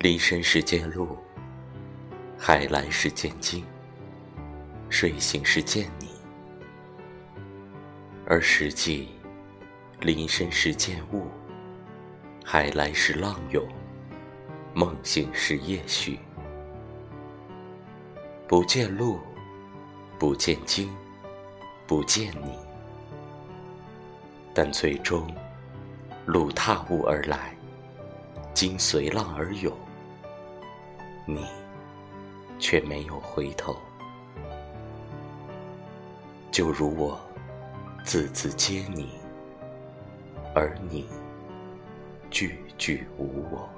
离身时见鹿，海来时见鲸，睡醒时见你。而实际，离身时见雾，海来时浪涌，梦醒时夜许。不见鹿，不见鲸，不见你，但最终，鹿踏雾而来，鲸随浪而涌，你却没有回头。就如我。字字皆你，而你句句无我。